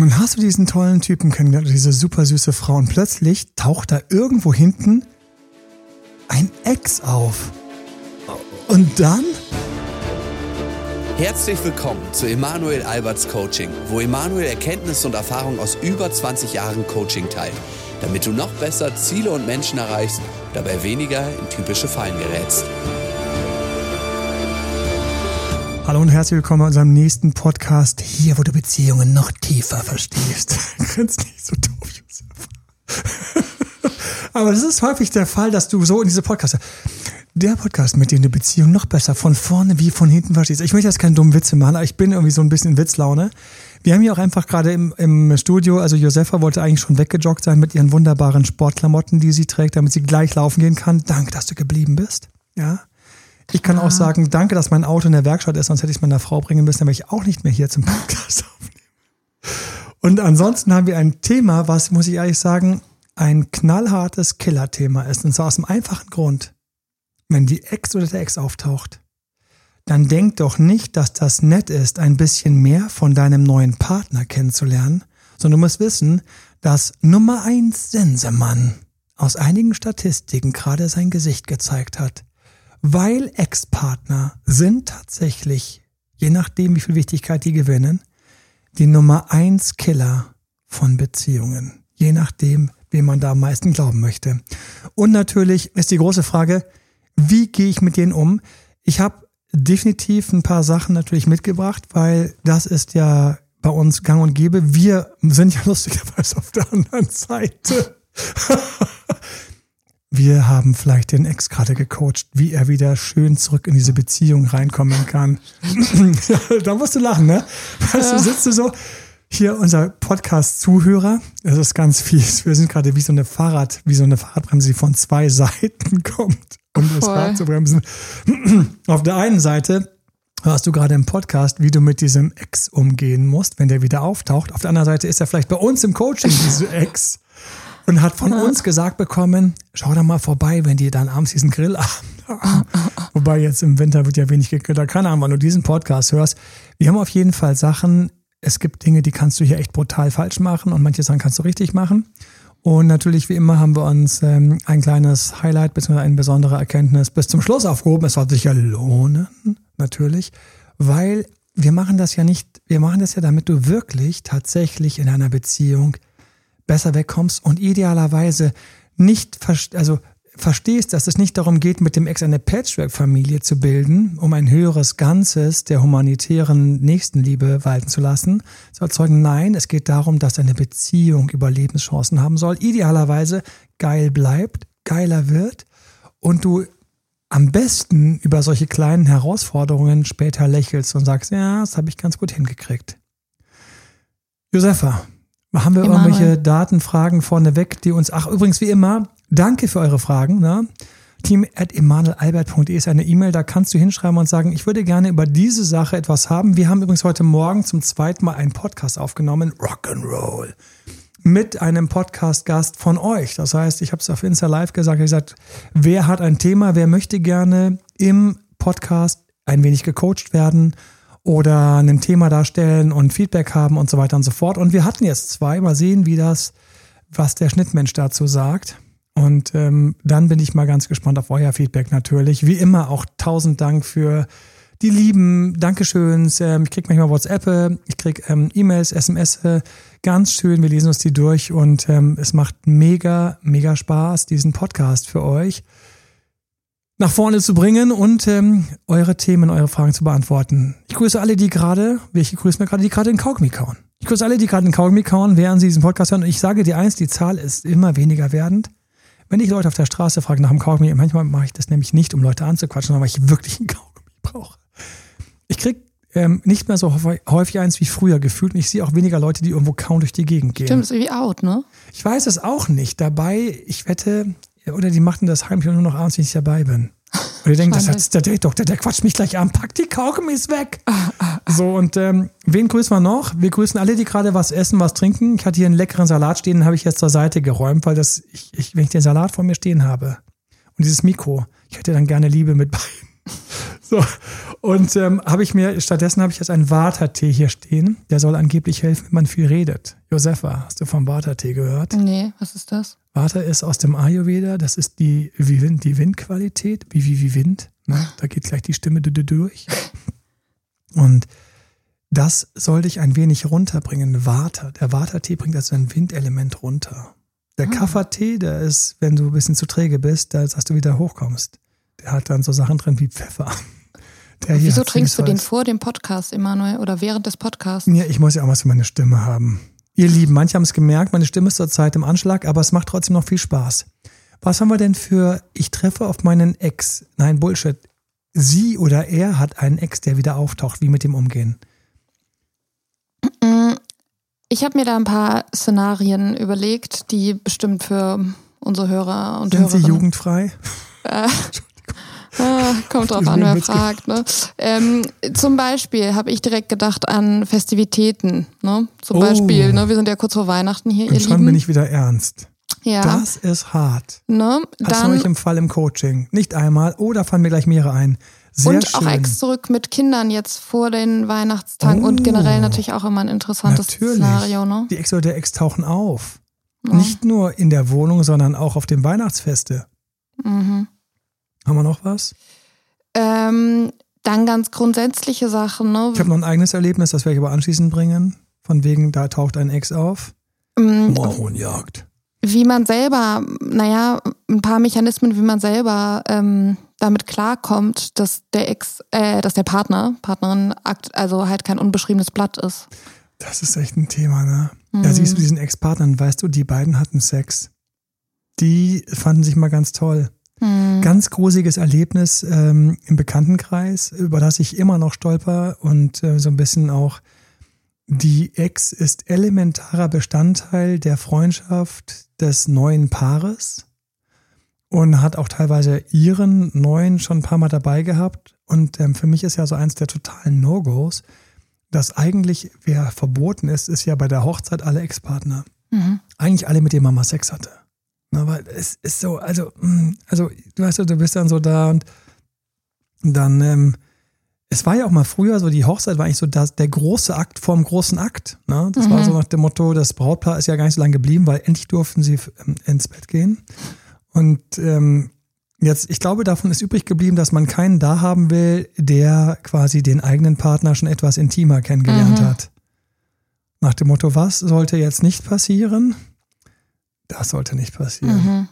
Und hast du diesen tollen Typen kennengelernt, diese super süße Frau, und plötzlich taucht da irgendwo hinten ein Ex auf. Und dann? Herzlich willkommen zu Emanuel Alberts Coaching, wo Emanuel Erkenntnisse und Erfahrung aus über 20 Jahren Coaching teilt, damit du noch besser Ziele und Menschen erreichst, dabei weniger in typische Fallen gerätst. Hallo und herzlich willkommen bei unserem nächsten Podcast. Hier, wo du Beziehungen noch tiefer verstehst. Grinst nicht so doof, Josef. Aber das ist häufig der Fall, dass du so in diese Podcasts. Der Podcast, mit dem du Beziehungen noch besser von vorne wie von hinten verstehst. Ich möchte jetzt keine dummen Witze machen, aber ich bin irgendwie so ein bisschen in Witzlaune. Wir haben hier auch einfach gerade im, im Studio, also Josefa wollte eigentlich schon weggejoggt sein mit ihren wunderbaren Sportklamotten, die sie trägt, damit sie gleich laufen gehen kann. Danke, dass du geblieben bist. Ja. Ich kann auch sagen, danke, dass mein Auto in der Werkstatt ist, sonst hätte ich es meiner Frau bringen müssen, damit ich auch nicht mehr hier zum Podcast aufnehmen. Und ansonsten haben wir ein Thema, was, muss ich ehrlich sagen, ein knallhartes Killer-Thema ist. Und zwar aus dem einfachen Grund, wenn die Ex oder der Ex auftaucht, dann denk doch nicht, dass das nett ist, ein bisschen mehr von deinem neuen Partner kennenzulernen, sondern du musst wissen, dass Nummer eins Sensemann aus einigen Statistiken gerade sein Gesicht gezeigt hat weil Ex-Partner sind tatsächlich, je nachdem, wie viel Wichtigkeit die gewinnen, die Nummer eins Killer von Beziehungen. Je nachdem, wem man da am meisten glauben möchte. Und natürlich ist die große Frage, wie gehe ich mit denen um? Ich habe definitiv ein paar Sachen natürlich mitgebracht, weil das ist ja bei uns gang und gäbe. Wir sind ja lustigerweise auf der anderen Seite. wir haben vielleicht den Ex gerade gecoacht, wie er wieder schön zurück in diese Beziehung reinkommen kann. da musst du lachen, ne? Weißt du, sitzt du so, hier unser Podcast-Zuhörer, das ist ganz fies. Wir sind gerade wie so eine Fahrrad, wie so eine Fahrradbremse, die von zwei Seiten kommt, um Voll. das Rad zu bremsen. Auf der einen Seite hörst du gerade im Podcast, wie du mit diesem Ex umgehen musst, wenn der wieder auftaucht. Auf der anderen Seite ist er vielleicht bei uns im Coaching, diese Ex und hat von uns gesagt bekommen, schau da mal vorbei, wenn die dann abends diesen Grillabend haben. Wobei jetzt im Winter wird ja wenig gegrillt. Keine Ahnung, wenn du diesen Podcast hörst. Wir haben auf jeden Fall Sachen, es gibt Dinge, die kannst du hier echt brutal falsch machen und manche Sachen kannst du richtig machen. Und natürlich, wie immer, haben wir uns ähm, ein kleines Highlight bzw. eine besondere Erkenntnis bis zum Schluss aufgehoben. Es soll sich ja lohnen, natürlich, weil wir machen das ja nicht, wir machen das ja, damit du wirklich tatsächlich in einer Beziehung besser wegkommst und idealerweise nicht, also verstehst, dass es nicht darum geht, mit dem Ex eine Patchwork-Familie zu bilden, um ein höheres Ganzes der humanitären Nächstenliebe walten zu lassen, zu erzeugen. Nein, es geht darum, dass eine Beziehung Überlebenschancen haben soll, idealerweise geil bleibt, geiler wird und du am besten über solche kleinen Herausforderungen später lächelst und sagst, ja, das habe ich ganz gut hingekriegt. Josefa, haben wir Emanuel. irgendwelche Datenfragen vorneweg, die uns, ach übrigens wie immer, danke für eure Fragen. Ne? Team at emanuelalbert.de ist eine E-Mail, da kannst du hinschreiben und sagen, ich würde gerne über diese Sache etwas haben. Wir haben übrigens heute Morgen zum zweiten Mal einen Podcast aufgenommen, Rock'n'Roll, mit einem Podcast-Gast von euch. Das heißt, ich habe es auf Insta Live gesagt, ich gesagt, wer hat ein Thema, wer möchte gerne im Podcast ein wenig gecoacht werden oder ein Thema darstellen und Feedback haben und so weiter und so fort. Und wir hatten jetzt zwei. Mal sehen, wie das, was der Schnittmensch dazu sagt. Und ähm, dann bin ich mal ganz gespannt auf euer Feedback natürlich. Wie immer auch tausend Dank für die lieben Dankeschöns. Ähm, ich krieg manchmal WhatsApp, ich krieg ähm, E-Mails, SMS. Ganz schön, wir lesen uns die durch und ähm, es macht mega, mega Spaß, diesen Podcast für euch nach vorne zu bringen und ähm, eure Themen, eure Fragen zu beantworten. Ich grüße alle, die gerade, welche grüßen wir gerade, die gerade in Kaugummi kauen. Ich grüße alle, die gerade in Kaugummi kauen, während sie diesen Podcast hören. Und ich sage dir eins, die Zahl ist immer weniger werdend. Wenn ich Leute auf der Straße frage nach dem Kaugummi, manchmal mache ich das nämlich nicht, um Leute anzuquatschen, sondern weil ich wirklich einen Kaugummi brauche. Ich krieg ähm, nicht mehr so häufig eins wie früher gefühlt und ich sehe auch weniger Leute, die irgendwo kaum durch die Gegend gehen. Stimmt, ist irgendwie out, ne? Ich weiß es auch nicht. Dabei, ich wette, oder die machten das heimlich nur noch abends, wenn ich dabei bin. Und ihr denkt, das ist der Date-Doktor, der quatscht mich gleich an, packt die Kaugummis weg. Ah, ah, ah. So, und ähm, wen grüßen wir noch? Wir grüßen alle, die gerade was essen, was trinken. Ich hatte hier einen leckeren Salat stehen, den habe ich jetzt zur Seite geräumt, weil das, ich, ich, wenn ich den Salat vor mir stehen habe und dieses Mikro, ich hätte dann gerne Liebe mit beiden. So, und ähm, habe ich mir, stattdessen habe ich jetzt einen Vata-Tee hier stehen. Der soll angeblich helfen, wenn man viel redet. Josefa, hast du vom Vata-Tee gehört? Nee, was ist das? Vata ist aus dem Ayurveda, das ist die, wie Wind, die Windqualität, wie, wie, wie Wind. Ne? Da geht gleich die Stimme durch. Und das sollte ich ein wenig runterbringen. Vata. Der Vata-Tee bringt also ein Windelement runter. Der Ah. Kaffertee, der ist, wenn du ein bisschen zu träge bist, da dass du wieder hochkommst. Der hat dann so Sachen drin wie Pfeffer. Der Wieso trinkst du den vor dem Podcast, Emanuel, oder während des Podcasts? Ja, ich muss ja auch was für meine Stimme haben. Ihr Lieben, manche haben es gemerkt, meine Stimme ist zurzeit im Anschlag, aber es macht trotzdem noch viel Spaß. Was haben wir denn für, ich treffe auf meinen Ex? Nein, Bullshit. Sie oder er hat einen Ex, der wieder auftaucht. Wie mit dem umgehen? Ich habe mir da ein paar Szenarien überlegt, die bestimmt für unsere Hörer und Sind Sie Hörerinnen jugendfrei? Ah, kommt drauf an, wer fragt. Ne? Ähm, zum Beispiel habe ich direkt gedacht an Festivitäten. Ne? Zum Oh. Beispiel, ne? wir sind ja kurz vor Weihnachten hier, Und schon Lieben. bin ich wieder ernst. ja, Das ist hart. ne? Das habe ich im Fall im Coaching. Nicht einmal, oder fallen mir gleich mehrere ein. Sehr und schön. auch Ex zurück mit Kindern jetzt vor den Weihnachtstagen und Oh. generell natürlich auch immer ein interessantes Natürlich. Szenario. Ne? Die Ex oder der Ex tauchen auf. Ja. Nicht nur in der Wohnung, sondern auch auf dem Weihnachtsfeste. Mhm. Haben wir noch was? Ähm, dann ganz grundsätzliche Sachen. Ne? Ich habe noch ein eigenes Erlebnis, das werde ich aber anschließend bringen. Von wegen, da taucht ein Ex auf. Ähm, Moorhuhnjagd. wie man selber, naja, ein paar Mechanismen, wie man selber ähm, damit klarkommt, dass der Ex, äh, dass der Partner, Partnerin, also halt kein unbeschriebenes Blatt ist. Das ist echt ein Thema, ne? Mhm. Ja, siehst du diesen Ex-Partnern, weißt du, die beiden hatten Sex. Die fanden sich mal ganz toll. Mhm. Ganz gruseliges Erlebnis ähm, im Bekanntenkreis, über das ich immer noch stolper und äh, so ein bisschen auch die Ex ist elementarer Bestandteil der Freundschaft des neuen Paares und hat auch teilweise ihren neuen schon ein paar Mal dabei gehabt. Und ähm, für mich ist ja so eins der totalen No-Gos, dass eigentlich, wer verboten ist, ist ja bei der Hochzeit alle Ex-Partner. Mhm. Eigentlich alle, mit denen man mal Sex hatte. Weil es ist so, also, mh, also, du weißt du bist dann so da und dann, ähm, es war ja auch mal früher so, die Hochzeit war eigentlich so das, der große Akt vorm großen Akt. Ne? Das war so nach dem Motto, das Brautpaar ist ja gar nicht so lange geblieben, weil endlich durften sie ähm, ins Bett gehen. Und ähm, jetzt, ich glaube, davon ist übrig geblieben, dass man keinen da haben will, der quasi den eigenen Partner schon etwas intimer kennengelernt Mhm. hat. Nach dem Motto, was sollte jetzt nicht passieren? Das sollte nicht passieren. Mhm.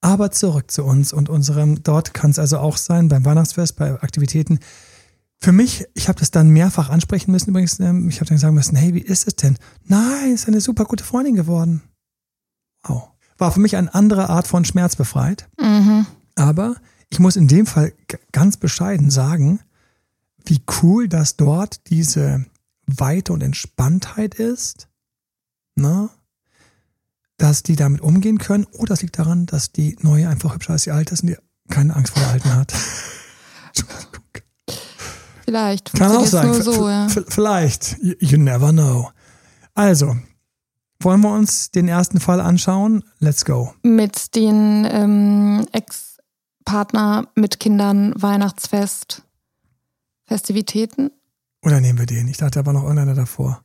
Aber zurück zu uns und unserem, dort kann es also auch sein, beim Weihnachtsfest, bei Aktivitäten. Für mich, ich habe das dann mehrfach ansprechen müssen übrigens, ähm, ich habe dann sagen müssen, hey, wie ist es denn? Nein, ist eine super gute Freundin geworden. Wow. War für mich eine andere Art von Schmerz befreit. Mhm. Aber ich muss in dem Fall ganz bescheiden sagen, wie cool, dass dort diese Weite und Entspanntheit ist. Ne? Dass die damit umgehen können. Oder es liegt daran, dass die Neue einfach hübscher als die Alte ist und die keine Angst vor der Alten hat. Vielleicht Kann auch sein. nur so, ja. Vielleicht. You, you never know. Also, wollen wir uns den ersten Fall anschauen? Let's go. Mit den ähm, Ex-Partner, mit Kindern, Weihnachtsfest, Festivitäten. Oder nehmen wir den? Ich dachte, da war noch irgendeiner davor.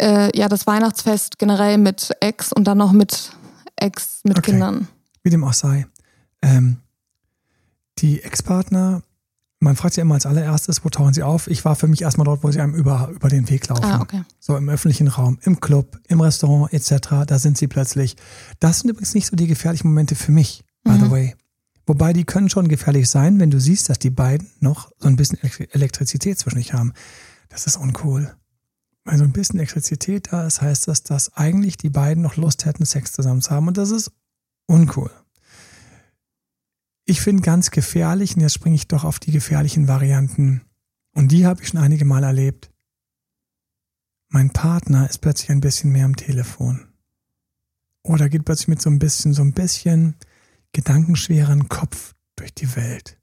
Äh, ja, das Weihnachtsfest generell mit Ex und dann noch mit Ex mit Okay. Kindern. Wie dem auch sei. Ähm, die Ex-Partner, man fragt sich immer als allererstes, wo tauchen sie auf? Ich war für mich erstmal dort, wo sie einem über, über den Weg laufen. Ah, okay. So im öffentlichen Raum, im Club, im Restaurant etc. Da sind sie plötzlich. Das sind übrigens nicht so die gefährlichen Momente für mich, by the Mhm. way. Wobei die können schon gefährlich sein, wenn du siehst, dass die beiden noch so ein bisschen Elektri- Elektrizität zwischen sich haben. Das ist uncool. Weil so ein bisschen Elektrizität da ist, heißt das, dass eigentlich die beiden noch Lust hätten, Sex zusammen zu haben. Und das ist uncool. Ich finde ganz gefährlich, und jetzt springe ich doch auf die gefährlichen Varianten. Und die habe ich schon einige Mal erlebt. Mein Partner ist plötzlich ein bisschen mehr am Telefon. Oder geht plötzlich mit so ein bisschen, so ein bisschen gedankenschweren Kopf durch die Welt.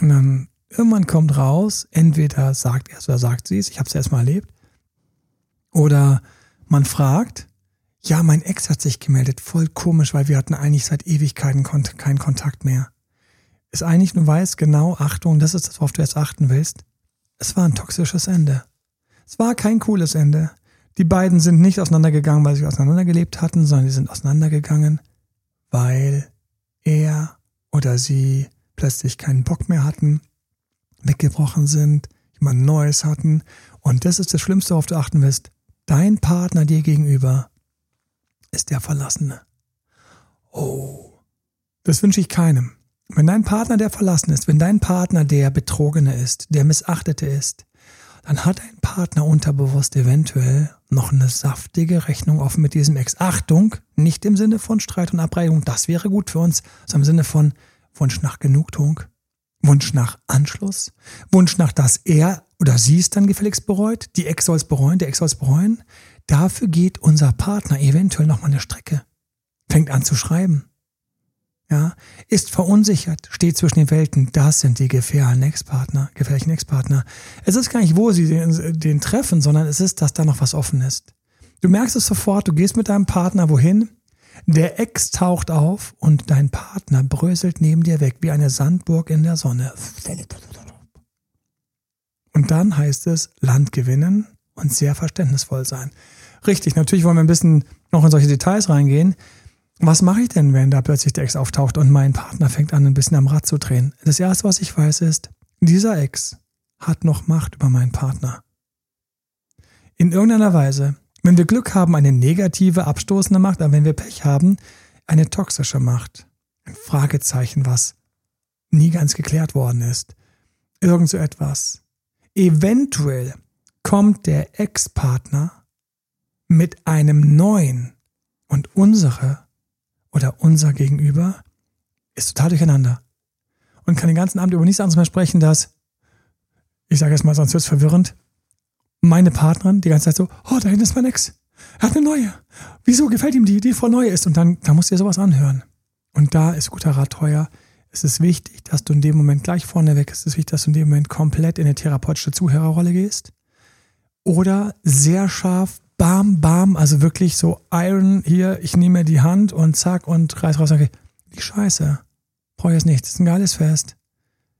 Und dann irgendwann kommt raus, entweder sagt er es oder sagt sie es, ich habe es erst mal erlebt, oder man fragt, ja, mein Ex hat sich gemeldet, voll komisch, weil wir hatten eigentlich seit Ewigkeiten kont keinen Kontakt mehr. ist eigentlich, du weißt genau, Achtung, das ist das, worauf du jetzt achten willst. Es war ein toxisches Ende. Es war kein cooles Ende. Die beiden sind nicht auseinandergegangen, weil sie auseinandergelebt hatten, sondern die sind auseinandergegangen, weil er oder sie plötzlich keinen Bock mehr hatten, weggebrochen sind, jemand Neues hatten. Und das ist das Schlimmste, worauf du achten willst. Dein Partner dir gegenüber ist der Verlassene. Oh, das wünsche ich keinem. Wenn dein Partner der Verlassene ist, wenn dein Partner der Betrogene ist, der Missachtete ist, dann hat dein Partner unterbewusst eventuell noch eine saftige Rechnung offen mit diesem Ex. Achtung, nicht im Sinne von Streit und Abreibung, das wäre gut für uns, sondern im Sinne von Wunsch nach Genugtuung, Wunsch nach Anschluss, Wunsch nach, dass er oder sie es dann gefälligst bereut, die Ex soll es bereuen, der Ex soll es bereuen. Dafür geht unser Partner eventuell nochmal eine Strecke, fängt an zu schreiben, ja, ist verunsichert, steht zwischen den Welten. Das sind die gefährlichen Ex-Partner, gefährlichen Ex-Partner. Es ist gar nicht, wo sie den, den treffen, sondern es ist, dass da noch was offen ist. Du merkst es sofort, du gehst mit deinem Partner wohin, der Ex taucht auf und dein Partner bröselt neben dir weg wie eine Sandburg in der Sonne. Und dann heißt es Land gewinnen und sehr verständnisvoll sein. Richtig, natürlich wollen wir ein bisschen noch in solche Details reingehen. Was mache ich denn, wenn da plötzlich der Ex auftaucht und mein Partner fängt an, ein bisschen am Rad zu drehen? Das erste, was ich weiß, ist, dieser Ex hat noch Macht über meinen Partner. In irgendeiner Weise. Wenn wir Glück haben, eine negative, abstoßende Macht, aber wenn wir Pech haben, eine toxische Macht. Ein Fragezeichen, was nie ganz geklärt worden ist. Irgend so etwas. Eventuell kommt der Ex-Partner mit einem neuen und unsere oder unser Gegenüber ist total durcheinander und kann den ganzen Abend über nichts anderes mehr sprechen, dass, ich sage jetzt mal, sonst wird es verwirrend, meine Partnerin die ganze Zeit so, oh, da hinten ist mein Ex. Er hat eine neue. Wieso gefällt ihm die, die voll neu ist? Und dann, da musst du dir sowas anhören. Und da ist guter Rat teuer. Es ist wichtig, dass du in dem Moment gleich vorne weg ist. Es ist wichtig, dass du in dem Moment komplett in eine therapeutische Zuhörerrolle gehst. Oder sehr scharf bam, bam, also wirklich so Iron hier, ich nehme mir die Hand und zack und reiß raus, okay, die Scheiße, brauche jetzt nicht, das ist ein geiles Fest.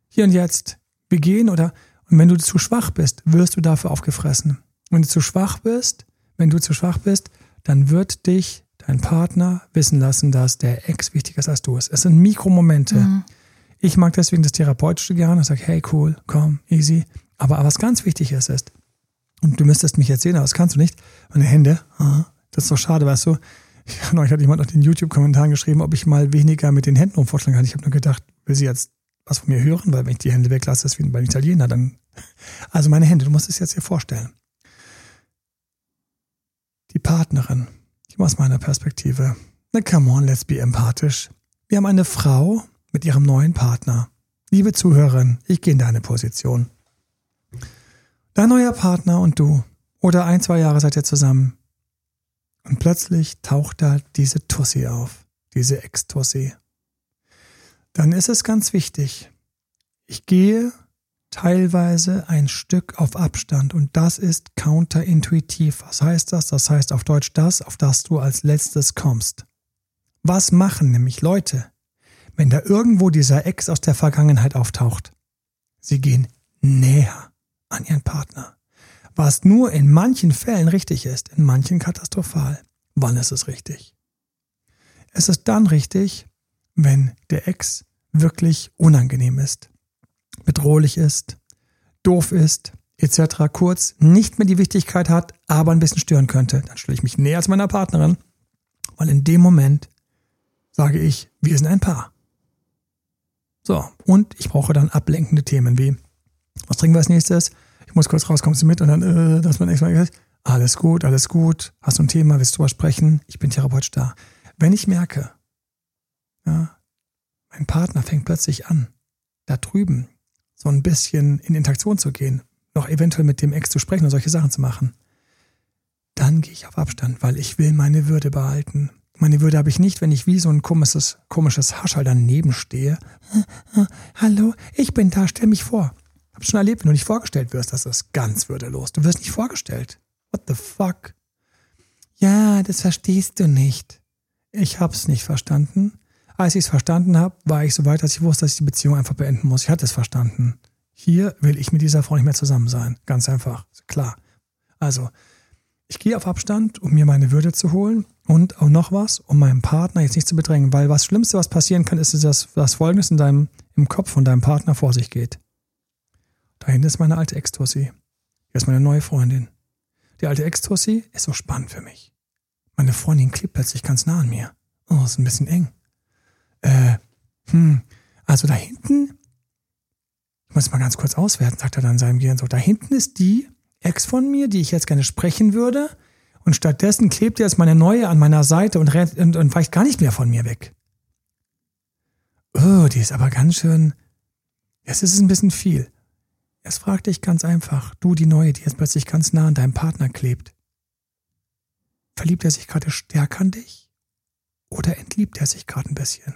Hier und jetzt, wir gehen oder, und wenn du zu schwach bist, wirst du dafür aufgefressen. Wenn du zu schwach bist, wenn du zu schwach bist, dann wird dich dein Partner wissen lassen, dass der Ex wichtiger ist als du. Es sind Mikromomente. Mhm. Ich mag deswegen das Therapeutische gerne und sage, hey, cool, komm, easy. Aber was ganz wichtig ist, ist, und du müsstest mich jetzt sehen, aber das kannst du nicht. Meine Hände, das ist doch schade, weißt du. Neulich hat jemand noch den YouTube-Kommentaren geschrieben, ob ich mal weniger mit den Händen rumvorschlagen kann. Ich habe nur gedacht, will sie jetzt was von mir hören, weil wenn ich die Hände weglasse, ist wie bei den Italiener, dann. Also meine Hände, du musst es jetzt hier vorstellen. Die Partnerin, die aus meiner Perspektive. Na come on, let's be empathisch. Wir haben eine Frau mit ihrem neuen Partner. Liebe Zuhörerin, ich gehe in deine Position. Dein neuer Partner und du. Oder ein, zwei Jahre seid ihr zusammen. Und plötzlich taucht da diese Tussi auf. Diese Ex-Tussi. Dann ist es ganz wichtig. Ich gehe teilweise ein Stück auf Abstand und das ist counterintuitiv. Was heißt das? Das heißt auf Deutsch das, auf das du als letztes kommst. Was machen nämlich Leute, wenn da irgendwo dieser Ex aus der Vergangenheit auftaucht? Sie gehen näher an ihren Partner. Was nur in manchen Fällen richtig ist, in manchen katastrophal. Wann ist es richtig? Es ist dann richtig, wenn der Ex wirklich unangenehm ist, bedrohlich ist, doof ist, etc. kurz nicht mehr die Wichtigkeit hat, aber ein bisschen stören könnte. Dann stelle ich mich näher als meiner Partnerin, weil in dem Moment sage ich, wir sind ein Paar. So, und ich brauche dann ablenkende Themen wie, was trinken wir als nächstes? ich muss kurz raus, kommst du mit? Und dann, äh, dass man extra gesagt, alles gut, alles gut, hast du ein Thema, willst du drüber sprechen? Ich bin therapeutisch da. Wenn ich merke, ja, mein Partner fängt plötzlich an, da drüben so ein bisschen in Interaktion zu gehen, noch eventuell mit dem Ex zu sprechen und solche Sachen zu machen, dann gehe ich auf Abstand, weil ich will meine Würde behalten. Meine Würde habe ich nicht, wenn ich wie so ein komisches, komisches Haschall daneben stehe. Hallo, ich bin da, stell mich vor. Hab schon erlebt, wenn du nicht vorgestellt wirst, das ist ganz würdelos. Du wirst nicht vorgestellt. What the fuck? Ja, das verstehst du nicht. Ich hab's nicht verstanden. Als ich es verstanden habe, war ich so weit, dass ich wusste, dass ich die Beziehung einfach beenden muss. Ich hatte es verstanden. Hier will ich mit dieser Frau nicht mehr zusammen sein. Ganz einfach. Klar. Also, ich gehe auf Abstand, um mir meine Würde zu holen und auch noch was, um meinen Partner jetzt nicht zu bedrängen, weil was Schlimmste, was passieren kann, ist, dass das Folgendes in deinem, im Kopf von deinem Partner vor sich geht. Da hinten ist meine alte Ex-Tussi. Hier ist meine neue Freundin. Die alte Ex-Tussi ist so spannend für mich. Meine Freundin klebt plötzlich ganz nah an mir. Oh, ist ein bisschen eng. Äh, hm, also da hinten, ich muss mal ganz kurz auswerten, sagt er dann in seinem Gehirn so, da hinten ist die Ex von mir, die ich jetzt gerne sprechen würde, und stattdessen klebt jetzt meine neue an meiner Seite und, rennt, und, und weicht gar nicht mehr von mir weg. Oh, die ist aber ganz schön, jetzt ist es ein bisschen viel. Jetzt frag dich ganz einfach, du die Neue, die jetzt plötzlich ganz nah an deinem Partner klebt. Verliebt er sich gerade stärker an dich? Oder entliebt er sich gerade ein bisschen?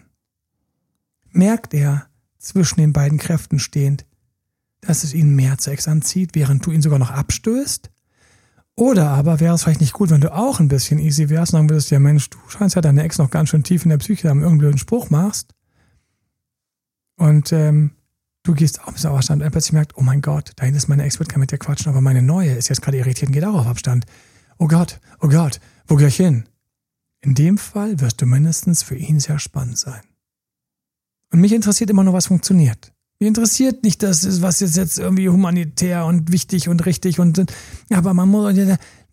Merkt er, zwischen den beiden Kräften stehend, dass es ihn mehr zu Ex anzieht, während du ihn sogar noch abstößt? Oder aber wäre es vielleicht nicht gut, wenn du auch ein bisschen easy wärst und sagen würdest, ja Mensch, du scheinst ja deine Ex noch ganz schön tief in der Psyche, haben irgendeinen blöden Spruch machst. Und ähm, du gehst auch ein bisschen auf Abstand und plötzlich merkt, oh mein Gott, da hinten ist meine Ex, wird gar mit dir quatschen, aber meine neue ist jetzt gerade irritiert und geht auch auf Abstand. Oh Gott, oh Gott, wo geh ich hin? In dem Fall wirst du mindestens für ihn sehr spannend sein. Und mich interessiert immer nur, was funktioniert. Mich interessiert nicht das, was ist jetzt irgendwie humanitär und wichtig und richtig und, aber man muss,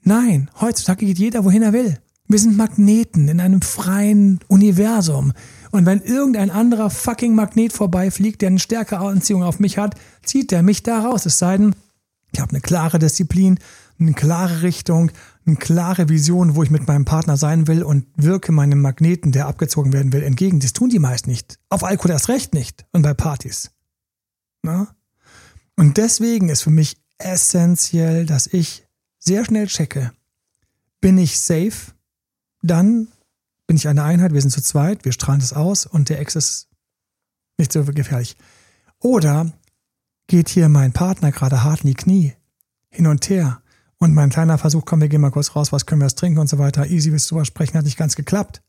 nein, heutzutage geht jeder, wohin er will. Wir sind Magneten in einem freien Universum. Und wenn irgendein anderer fucking Magnet vorbeifliegt, der eine stärkere Anziehung auf mich hat, zieht der mich da raus. Es sei denn, ich habe eine klare Disziplin, eine klare Richtung, eine klare Vision, wo ich mit meinem Partner sein will und wirke meinem Magneten, der abgezogen werden will, entgegen. Das tun die meist nicht. Auf Alkohol erst recht nicht. Und bei Partys. Na? Und deswegen ist für mich essentiell, dass ich sehr schnell checke, bin ich safe, dann bin ich eine Einheit, wir sind zu zweit, wir strahlen das aus und der Ex ist nicht so gefährlich. Oder geht hier mein Partner gerade hart in die Knie, hin und her und mein kleiner Versuch, komm, wir gehen mal kurz raus, was können wir jetzt trinken und so weiter, easy, willst du was sprechen, hat nicht ganz geklappt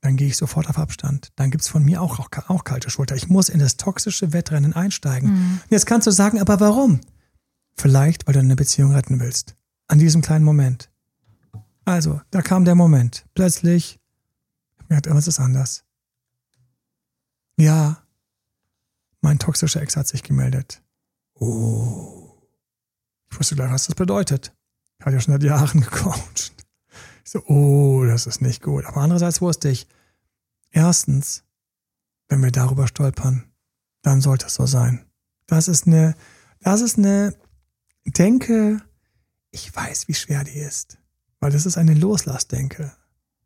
dann gehe ich sofort auf Abstand. Dann gibt's von mir auch, auch, auch, kalte Schulter. Ich muss in das toxische Wettrennen einsteigen. Mhm. Jetzt kannst du sagen, aber warum? Vielleicht, weil du eine Beziehung retten willst. An diesem kleinen Moment. Also, da kam der Moment. Plötzlich, mir hat irgendwas ist anders. Ja, mein toxischer Ex hat sich gemeldet. Oh. Ich wusste gleich, was das bedeutet. Ich hatte ja schon seit Jahren gecoacht. Ich so, oh, das ist nicht gut. Aber andererseits wusste ich, erstens, wenn wir darüber stolpern, dann sollte es so sein. Das ist eine, das ist eine Denke, ich weiß, wie schwer die ist. Weil das ist eine Loslassdenke.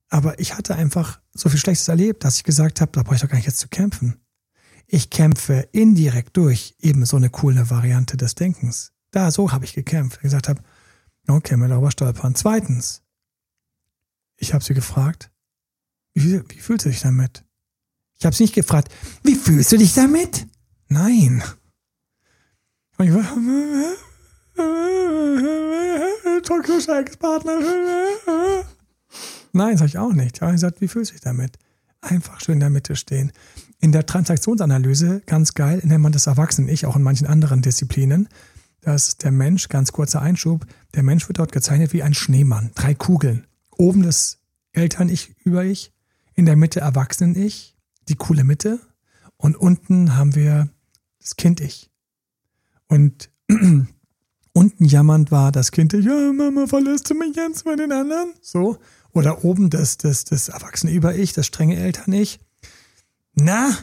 Aber ich hatte einfach so viel Schlechtes erlebt, dass ich gesagt habe, da brauche ich doch gar nicht jetzt zu kämpfen. Ich kämpfe indirekt durch eben so eine coole Variante des Denkens. Da, so habe ich gekämpft. Ich gesagt habe, okay, wir darüber stolpern. Zweitens, ich habe sie gefragt, wie, wie fühlst du dich damit? Ich habe sie nicht gefragt, wie fühlst du dich damit? Nein. Und ich war, toxischer Ex-Partner. Nein, sag ich auch nicht. Ich habe gesagt, wie fühlst du dich damit? Einfach schön in der Mitte stehen. In der Transaktionsanalyse, ganz geil, nennt man das Erwachsenen-Ich, auch in manchen anderen Disziplinen, dass der Mensch, ganz kurzer Einschub, der Mensch wird dort gezeichnet wie ein Schneemann. Drei Kugeln. Oben das Eltern-Ich über Ich, in der Mitte Erwachsenen-Ich, die coole Mitte und unten haben wir das Kind-Ich. Und unten jammernd war das Kind, ja, Mama, verlässt du mich jetzt bei den anderen? So. Oder oben das, das, das Erwachsene über Ich, das strenge Eltern-Ich. Na,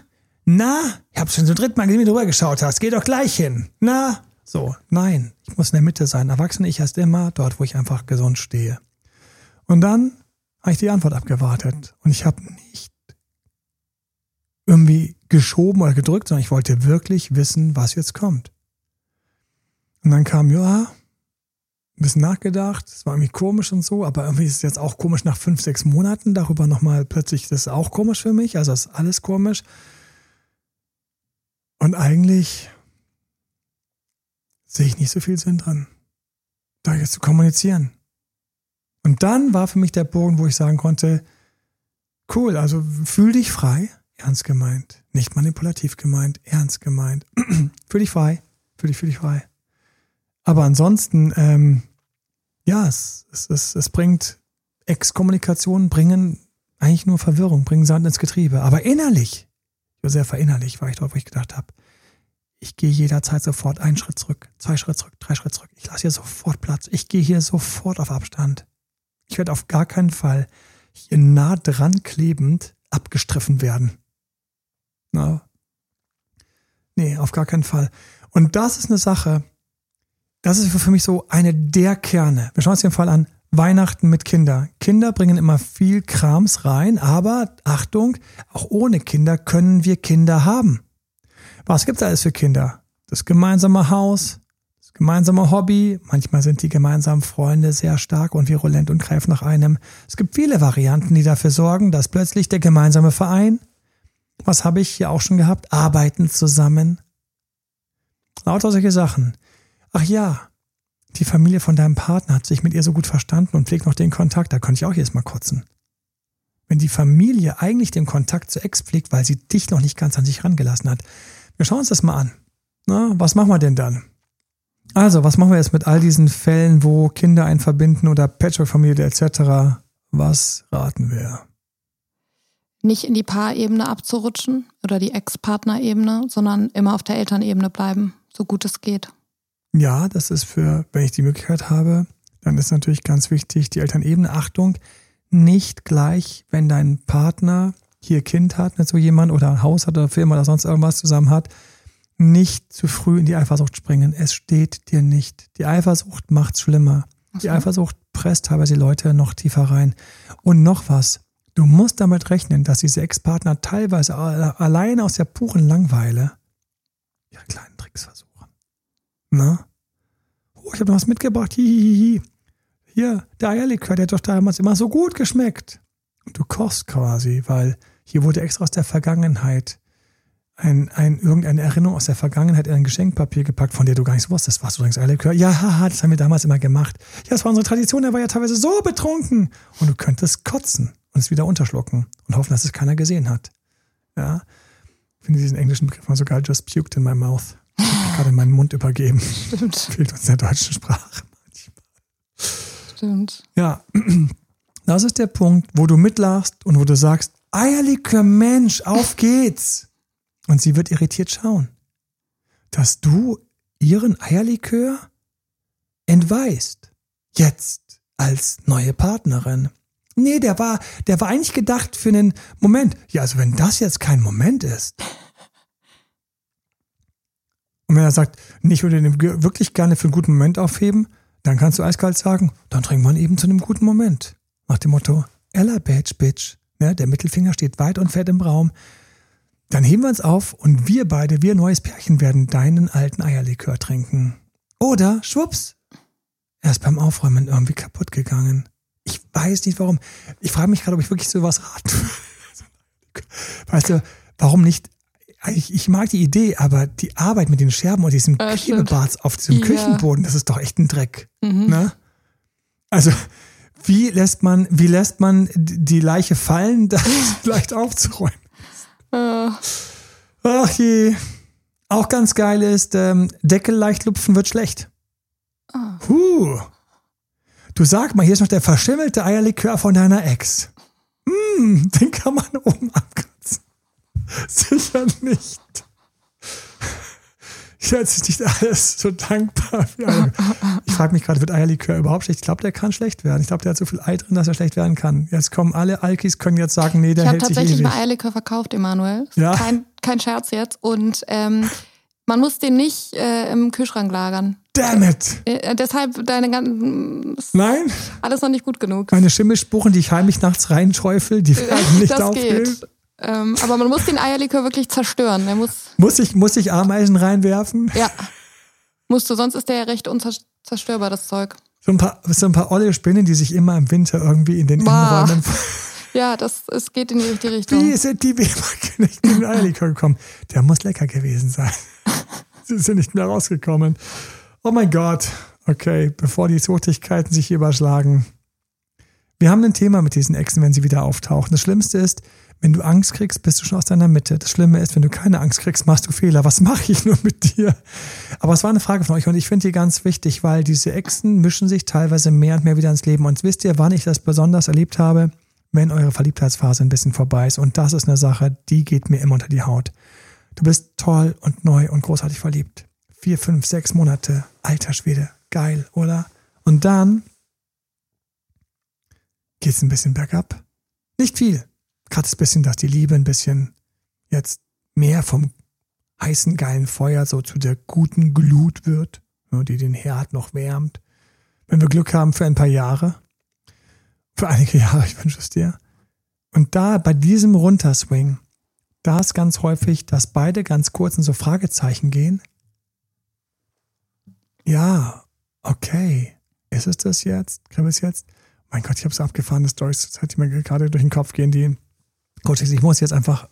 na, ich hab's schon zum dritten Mal gesehen, wie du rübergeschaut hast. Geh doch gleich hin. Na, so, nein, ich muss in der Mitte sein. Erwachsene Ich heißt immer dort, wo ich einfach gesund stehe. Und dann habe ich die Antwort abgewartet. Und ich habe nicht irgendwie geschoben oder gedrückt, sondern ich wollte wirklich wissen, was jetzt kommt. Und dann kam, ja, ein bisschen nachgedacht, es war irgendwie komisch und so, aber irgendwie ist es jetzt auch komisch nach fünf, sechs Monaten, darüber nochmal plötzlich, das ist auch komisch für mich, also ist alles komisch. Und eigentlich sehe ich nicht so viel Sinn dran, da jetzt zu kommunizieren. Und dann war für mich der Bogen, wo ich sagen konnte, cool, also fühl dich frei ernst gemeint. Nicht manipulativ gemeint, ernst gemeint. fühl dich frei. Fühl dich, fühl dich frei. Aber ansonsten, ähm, ja, es, es, es, es bringt Exkommunikation, bringen eigentlich nur Verwirrung, bringen Sand ins Getriebe. Aber innerlich, Josefa, innerlich war ich dort, wo ich gedacht habe, ich gehe jederzeit sofort einen Schritt zurück, zwei Schritt zurück, drei Schritt zurück. Ich lasse hier sofort Platz. Ich gehe hier sofort auf Abstand. Ich werde auf gar keinen Fall hier nah dran klebend abgestriffen werden. Na? Nee, auf gar keinen Fall. Und das ist eine Sache, das ist für mich so eine der Kerne. Wir schauen uns den Fall an. Weihnachten mit Kinder. Kinder bringen immer viel Krams rein, aber Achtung, auch ohne Kinder können wir Kinder haben. Was gibt es alles für Kinder? Das gemeinsame Haus, das gemeinsame Hobby, manchmal sind die gemeinsamen Freunde sehr stark und virulent und greifen nach einem. Es gibt viele Varianten, die dafür sorgen, dass plötzlich der gemeinsame Verein, was habe ich hier auch schon gehabt, arbeiten zusammen. Lauter solche Sachen. Ach ja, die Familie von deinem Partner hat sich mit ihr so gut verstanden und pflegt noch den Kontakt, da könnte ich auch jedes Mal kotzen. Wenn die Familie eigentlich den Kontakt zu Ex pflegt, weil sie dich noch nicht ganz an sich rangelassen hat. Wir schauen uns das mal an. Na, was machen wir denn dann? Also, was machen wir jetzt mit all diesen Fällen, wo Kinder einen verbinden oder Patchwork-Familie etc.? Was raten wir? Nicht in die Paarebene abzurutschen oder die Ex-Partner-Ebene, sondern immer auf der Elternebene bleiben, so gut es geht. Ja, das ist für, wenn ich die Möglichkeit habe, dann ist natürlich ganz wichtig, die Elternebene. Achtung, nicht gleich, wenn dein Partner hier Kind hat, mit so jemand oder ein Haus hat oder Firma oder sonst irgendwas zusammen hat, nicht zu früh in die Eifersucht springen. Es steht dir nicht. Die Eifersucht macht's schlimmer. Okay. Die Eifersucht presst teilweise die Leute noch tiefer rein. Und noch was. Du musst damit rechnen, dass diese Ex-Partner teilweise allein aus der puren Langeweile ihre kleinen Tricks versuchen. Na? Oh, ich habe noch was mitgebracht. Hihihi. Hier, der Eierlikör, der hat doch damals immer so gut geschmeckt. Du kochst quasi, weil hier wurde extra aus der Vergangenheit ein, ein, irgendeine Erinnerung aus der Vergangenheit in ein Geschenkpapier gepackt, von der du gar nicht wusstest. Was du übrigens Eierlikör? Ja, haha, das haben wir damals immer gemacht. Ja, das war unsere Tradition, er war ja teilweise so betrunken. Und du könntest kotzen und es wieder unterschlucken und hoffen, dass es keiner gesehen hat. Ja. Ich finde diesen englischen Begriff mal sogar just puked in my mouth gerade meinen Mund übergeben. Stimmt. Fehlt uns der deutschen Sprache manchmal. Stimmt. Ja, das ist der Punkt, wo du mitlachst und wo du sagst, Eierlikör, Mensch, auf geht's. Und sie wird irritiert schauen, dass du ihren Eierlikör entweist. Jetzt als neue Partnerin. Nee, der war, der war eigentlich gedacht für einen Moment. Ja, also wenn das jetzt kein Moment ist, und wenn er sagt, ich würde den wirklich gerne für einen guten Moment aufheben, dann kannst du eiskalt sagen, dann trinkt man eben zu einem guten Moment. Nach dem Motto, Ella Badge, Bitch. Ne, der Mittelfinger steht weit und fett im Raum. Dann heben wir uns auf und wir beide, wir neues Pärchen, werden deinen alten Eierlikör trinken. Oder, schwupps, er ist beim Aufräumen irgendwie kaputt gegangen. Ich weiß nicht warum. Ich frage mich gerade, ob ich wirklich sowas raten will. Weißt du, warum nicht ich, ich mag die Idee, aber die Arbeit mit den Scherben und diesem äh, Klebebarts auf diesem ja. Küchenboden, das ist doch echt ein Dreck. Mhm. Ne? Also, wie lässt man, wie lässt man die Leiche fallen, das leicht aufzuräumen? Uh. Ach je. Auch ganz geil ist, ähm, Deckel leicht lupfen wird schlecht. Oh. Huh. Du sag mal, hier ist noch der verschimmelte Eierlikör von deiner Ex. Hm, den kann man oben abkratzen. Sicher nicht. Jetzt ist nicht alles so dankbar. Ich frage mich gerade, wird Eierlikör überhaupt schlecht? Ich glaube, der kann schlecht werden. Ich glaube, der hat so viel Ei drin, dass er schlecht werden kann. Jetzt kommen alle Alkis, können jetzt sagen, nee, der ich hält sich Ich habe tatsächlich mal Eierlikör verkauft, Emanuel. Ja? Kein, kein Scherz jetzt. Und ähm, man muss den nicht äh, im Kühlschrank lagern. Damn it! Äh, deshalb deine ganzen. Nein? Alles noch nicht gut genug. Meine Schimmelspuren, die ich heimlich nachts reinträufel, die werden nicht das aufgehen. Geht. Ähm, aber man muss den Eierlikör wirklich zerstören. Der muss, muss, ich, muss ich Ameisen reinwerfen? Ja. Musst du, sonst ist der ja recht unzerstörbar, das Zeug. So ein paar, so ein paar olle Spinnen, die sich immer im Winter irgendwie in den Boah. Innenräumen. Ja, das, es geht in die richtige Richtung. Wie sind die Weber nicht in den Eierlikör gekommen? Der muss lecker gewesen sein. Sie sind nicht mehr rausgekommen. Oh mein Gott. Okay, bevor die Suchtigkeiten sich überschlagen. Wir haben ein Thema mit diesen Echsen, wenn sie wieder auftauchen. Das Schlimmste ist, Wenn du Angst kriegst, bist du schon aus deiner Mitte. Das Schlimme ist, wenn du keine Angst kriegst, machst du Fehler. Was mache ich nur mit dir? Aber es war eine Frage von euch und ich finde die ganz wichtig, weil diese Echsen mischen sich teilweise mehr und mehr wieder ins Leben. Und wisst ihr, wann ich das besonders erlebt habe? Wenn eure Verliebtheitsphase ein bisschen vorbei ist. Und das ist eine Sache, die geht mir immer unter die Haut. Du bist toll und neu und großartig verliebt. Vier, fünf, sechs Monate. Alter Schwede. Geil, oder? Und dann geht es ein bisschen bergab. Nicht viel. Gerade ein bisschen, dass die Liebe ein bisschen jetzt mehr vom heißen, geilen Feuer so zu der guten Glut wird, die den Herd noch wärmt. Wenn wir Glück haben für ein paar Jahre. Für einige Jahre, ich wünsche es dir. Und da bei diesem Runterswing, da ist ganz häufig, dass beide ganz kurz in so Fragezeichen gehen. Ja, okay. Ist es das jetzt? Können wir es jetzt? Mein Gott, ich habe so abgefahrene das hätte mir gerade durch den Kopf gehen, die Coaches, ich muss jetzt einfach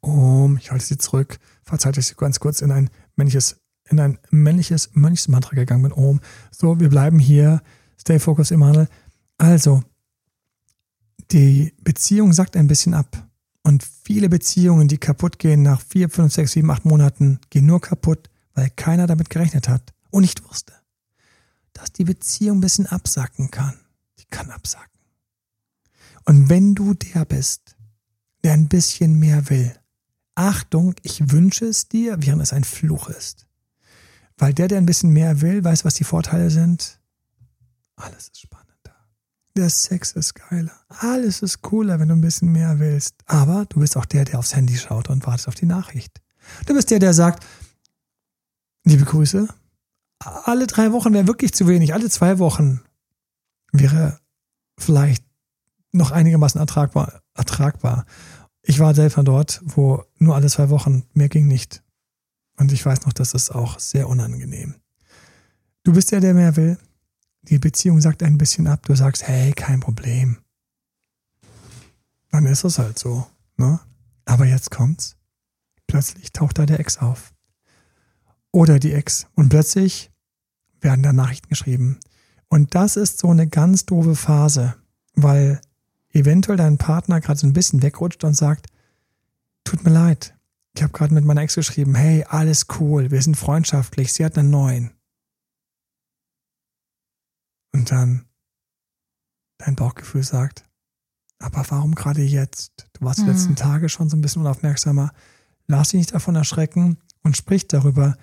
um, ich halte sie zurück, verzeiht, dass ich ganz kurz in ein männliches, in ein männliches Mönchsmantra gegangen bin. Um. So, wir bleiben hier. Stay focused, Emanuel. Also, die Beziehung sagt ein bisschen ab. Und viele Beziehungen, die kaputt gehen nach vier, fünf, sechs, sieben, acht Monaten, gehen nur kaputt, weil keiner damit gerechnet hat und nicht wusste, dass die Beziehung ein bisschen absacken kann. Die kann absacken. Und wenn du der bist, der ein bisschen mehr will, Achtung, ich wünsche es dir, während es ein Fluch ist. Weil der, der ein bisschen mehr will, weiß, was die Vorteile sind. Alles ist spannender. Der Sex ist geiler. Alles ist cooler, wenn du ein bisschen mehr willst. Aber du bist auch der, der aufs Handy schaut und wartet auf die Nachricht. Du bist der, der sagt, liebe Grüße, alle drei Wochen wäre wirklich zu wenig. Alle zwei Wochen wäre vielleicht noch einigermaßen ertragbar. ertragbar. Ich war selber dort, wo nur alle zwei Wochen, mehr ging nicht. Und ich weiß noch, das ist auch sehr unangenehm. Du bist der, der mehr will. Die Beziehung sagt ein bisschen ab. Du sagst, hey, kein Problem. Dann ist es halt so. Ne? Aber jetzt kommt's. Plötzlich taucht da der Ex auf. Oder die Ex. Und plötzlich werden da Nachrichten geschrieben. Und das ist so eine ganz doofe Phase, weil eventuell dein Partner gerade so ein bisschen wegrutscht und sagt, tut mir leid, ich habe gerade mit meiner Ex geschrieben, hey, alles cool, wir sind freundschaftlich, sie hat einen neuen. Und dann dein Bauchgefühl sagt, aber warum gerade jetzt? Du warst mhm. die letzten Tage schon so ein bisschen unaufmerksamer. Lass dich nicht davon erschrecken und sprich darüber.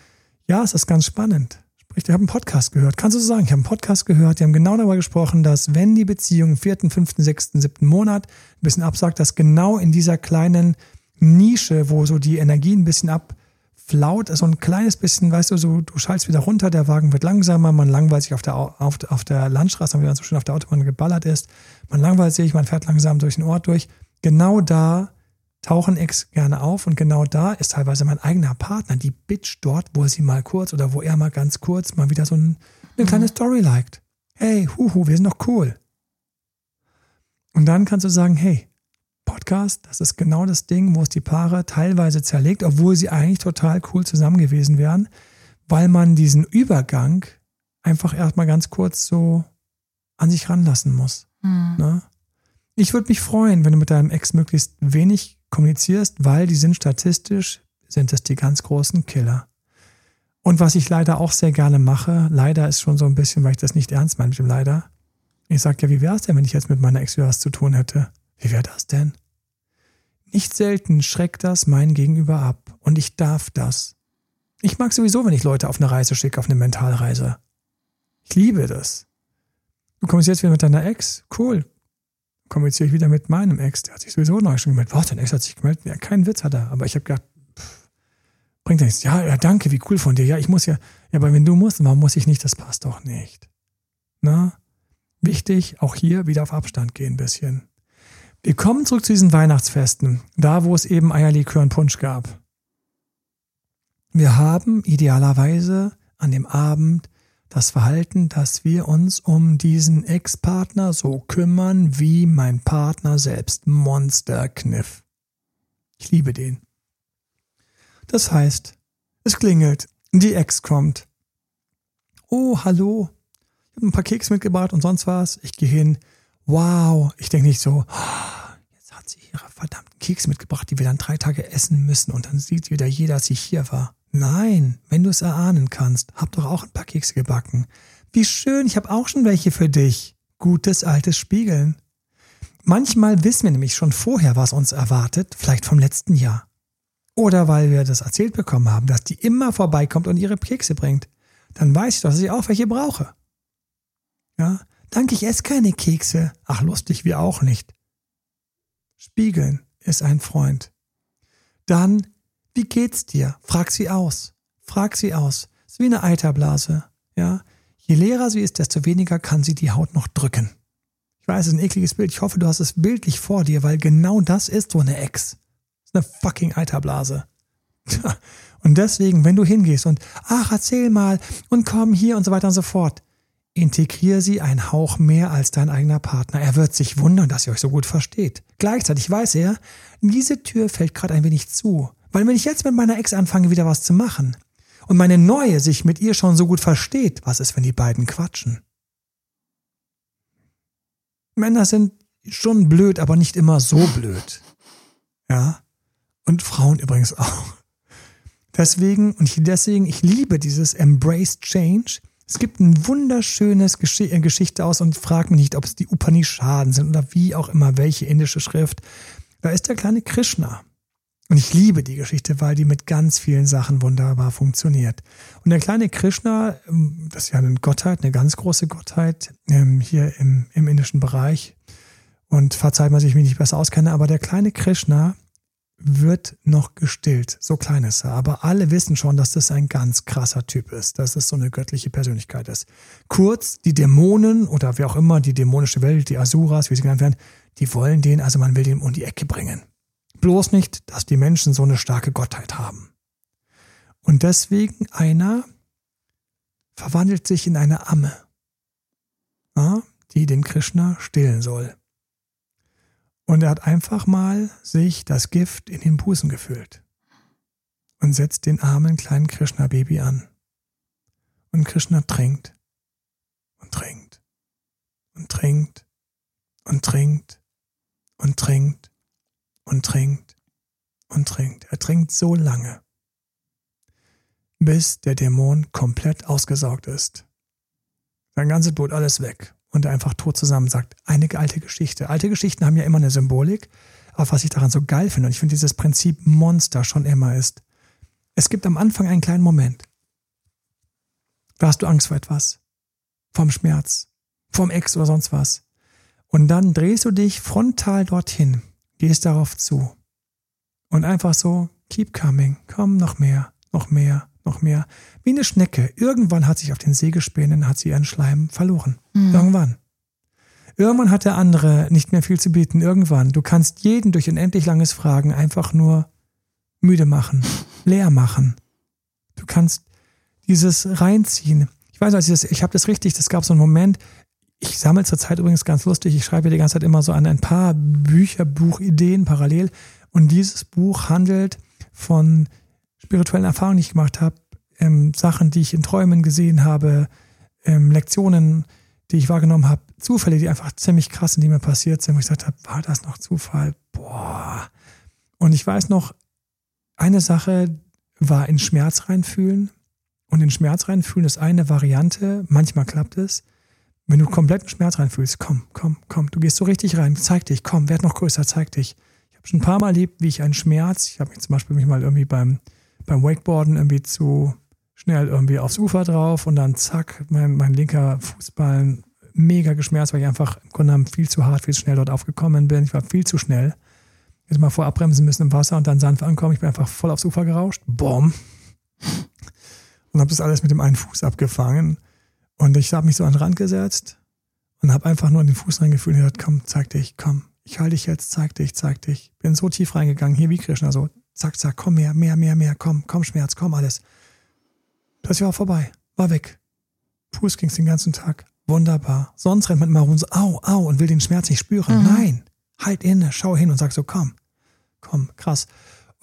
Ja, es ist ganz spannend. Ich habe einen Podcast gehört. Kannst du so sagen? Ich habe einen Podcast gehört. Die haben genau darüber gesprochen, dass wenn die Beziehung im vierten, fünften, sechsten, siebten Monat ein bisschen absagt, dass genau in dieser kleinen Nische, wo so die Energie ein bisschen abflaut, so ein kleines bisschen, weißt du, so du schaltest wieder runter, der Wagen wird langsamer, man langweilt sich auf der, auf, auf der Landstraße, wie man so schön auf der Autobahn geballert ist, man langweilt sich, man fährt langsam durch den Ort durch. Genau da tauchen Ex gerne auf und genau da ist teilweise mein eigener Partner, die Bitch dort, wo sie mal kurz oder wo er mal ganz kurz mal wieder so ein, eine kleine mhm. Story liked. Hey, huhu, wir sind doch cool. Und dann kannst du sagen, hey, Podcast, das ist genau das Ding, wo es die Paare teilweise zerlegt, obwohl sie eigentlich total cool zusammen gewesen wären, weil man diesen Übergang einfach erstmal ganz kurz so an sich ranlassen muss. Mhm. Ne? Ich würde mich freuen, wenn du mit deinem Ex möglichst wenig kommunizierst, weil die sind statistisch, sind es die ganz großen Killer. Und was ich leider auch sehr gerne mache, leider ist schon so ein bisschen, weil ich das nicht ernst meine mit dem leider. Ich sage ja, wie wäre es denn, wenn ich jetzt mit meiner Ex was zu tun hätte? Wie wäre das denn? Nicht selten schreckt das mein Gegenüber ab. Und ich darf das. Ich mag sowieso, wenn ich Leute auf eine Reise schicke, auf eine Mentalreise. Ich liebe das. Du kommst jetzt wieder mit deiner Ex? Cool kommuniziere ich wieder mit meinem Ex. Der hat sich sowieso neu schon gemeldet. Was, dein Ex hat sich gemeldet? Ja, keinen Witz hat er. Aber ich habe gedacht, pff, bringt nichts. Ja, ja, danke, wie cool von dir. Ja, ich muss ja, ja, aber wenn du musst, warum muss ich nicht? Das passt doch nicht. Na? Wichtig, auch hier wieder auf Abstand gehen ein bisschen. Wir kommen zurück zu diesen Weihnachtsfesten, da wo es eben Eierlikör und Punsch gab. Wir haben idealerweise an dem Abend das Verhalten, dass wir uns um diesen Ex-Partner so kümmern wie mein Partner selbst. Monsterkniff. Ich liebe den. Das heißt, es klingelt, die Ex kommt. Oh, hallo. Ich habe ein paar Keks mitgebracht und sonst was. Ich gehe hin. Wow. Ich denke nicht so, oh, hat sie ihre verdammten Kekse mitgebracht, die wir dann drei Tage essen müssen und dann sieht wieder jeder, dass ich hier war. Nein, wenn du es erahnen kannst, hab doch auch ein paar Kekse gebacken. Wie schön, ich habe auch schon welche für dich. Gutes altes Spiegeln. Manchmal wissen wir nämlich schon vorher, was uns erwartet, vielleicht vom letzten Jahr. Oder weil wir das erzählt bekommen haben, dass die immer vorbeikommt und ihre Kekse bringt. Dann weiß ich doch, dass ich auch welche brauche. Ja, danke, ich esse keine Kekse. Ach, lustig, wir auch nicht. Spiegeln ist ein Freund. Dann, wie geht's dir? Frag sie aus. Frag sie aus. Ist wie eine Eiterblase. Ja, je leerer sie ist, desto weniger kann sie die Haut noch drücken. Ich weiß, es ist ein ekliges Bild. Ich hoffe, du hast es bildlich vor dir, weil genau das ist so eine Ex. Ist eine fucking Eiterblase. Und deswegen, wenn du hingehst und, ach, erzähl mal und komm hier und so weiter und so fort, integriere sie einen Hauch mehr als dein eigener Partner. Er wird sich wundern, dass ihr euch so gut versteht. Gleichzeitig weiß er, diese Tür fällt gerade ein wenig zu. Weil wenn ich jetzt mit meiner Ex anfange, wieder was zu machen und meine neue sich mit ihr schon so gut versteht, was ist, wenn die beiden quatschen? Männer sind schon blöd, aber nicht immer so blöd. Ja. Und Frauen übrigens auch. Deswegen, und ich, deswegen, ich liebe dieses Embrace Change. Es gibt ein wunderschönes Gesch äh, Geschichte aus und frag mich nicht, ob es die Upanishaden sind oder wie auch immer, welche indische Schrift. Da ist der kleine Krishna. Und ich liebe die Geschichte, weil die mit ganz vielen Sachen wunderbar funktioniert. Und der kleine Krishna, ähm, das ist ja eine Gottheit, eine ganz große Gottheit ähm, hier im, im indischen Bereich. Und verzeiht man sich, mich nicht besser auskenne, aber der kleine Krishna wird noch gestillt. So klein ist er. Aber alle wissen schon, dass das ein ganz krasser Typ ist, dass es so eine göttliche Persönlichkeit ist. Kurz, die Dämonen oder wie auch immer die dämonische Welt, die Asuras, wie sie genannt werden, die wollen den, also man will den um die Ecke bringen. Bloß nicht, dass die Menschen so eine starke Gottheit haben. Und deswegen einer verwandelt sich in eine Amme, die den Krishna stillen soll. Und er hat einfach mal sich das Gift in den Busen gefüllt und setzt den armen kleinen Krishna-Baby an. Und Krishna trinkt und trinkt und trinkt und trinkt und trinkt und trinkt und trinkt. Er trinkt so lange, bis der Dämon komplett ausgesaugt ist. Sein ganzes Blut, alles weg und er einfach tot zusammen sagt. Eine alte Geschichte. Alte Geschichten haben ja immer eine Symbolik, aber was ich daran so geil finde, und ich finde dieses Prinzip Monster schon immer ist, es gibt am Anfang einen kleinen Moment. Da hast du Angst vor etwas. Vom Schmerz, vom Ex oder sonst was. Und dann drehst du dich frontal dorthin, gehst darauf zu. Und einfach so, keep coming, komm, noch mehr, noch mehr, noch mehr. Wie eine Schnecke. Irgendwann hat sich auf den Sägespänen, hat sie ihren Schleim verloren. Mhm. Irgendwann. Irgendwann hat der andere nicht mehr viel zu bieten. Irgendwann. Du kannst jeden durch unendlich langes Fragen einfach nur müde machen, leer machen. Du kannst dieses reinziehen. Ich weiß ich habe das richtig, das gab so einen Moment, ich sammle zurzeit übrigens ganz lustig, ich schreibe die ganze Zeit immer so an ein paar Bücher, Buchideen parallel. Und dieses Buch handelt von spirituellen Erfahrungen, die ich gemacht habe, ähm, Sachen, die ich in Träumen gesehen habe, ähm, Lektionen, die ich wahrgenommen habe, Zufälle, die einfach ziemlich krass sind, die mir passiert sind, wo ich gesagt habe, war das noch Zufall? Boah. Und ich weiß noch, eine Sache war in Schmerz reinfühlen. Und in Schmerz reinfühlen ist eine Variante, manchmal klappt es. Wenn du kompletten Schmerz reinfühlst, komm, komm, komm, du gehst so richtig rein, zeig dich, komm, werd noch größer, zeig dich. Ich habe schon ein paar Mal erlebt, wie ich einen Schmerz, ich habe mich zum Beispiel mich mal irgendwie beim, beim Wakeboarden irgendwie zu schnell irgendwie aufs Ufer drauf und dann zack, mein, mein linker Fußballen mega geschmerzt, weil ich einfach im Grunde genommen viel zu hart, viel zu schnell dort aufgekommen bin. Ich war viel zu schnell. Jetzt mal vor abbremsen müssen im Wasser und dann sanft ankommen. Ich bin einfach voll aufs Ufer gerauscht. Boom. Und habe das alles mit dem einen Fuß abgefangen. Und ich habe mich so an den Rand gesetzt und habe einfach nur an den Fuß reingefühlt und gesagt, komm, zeig dich, komm. Ich halte dich jetzt, zeig dich, zeig dich. Bin so tief reingegangen, hier wie Krishna, so zack, zack, komm mehr, mehr, mehr, mehr, komm, komm Schmerz, komm alles. Das war vorbei, war weg. Fuß ging's den ganzen Tag. Wunderbar. Sonst rennt man immer rum so, au, au, und will den Schmerz nicht spüren. Mhm. Nein, halt inne, schau hin und sag so, komm, komm, krass.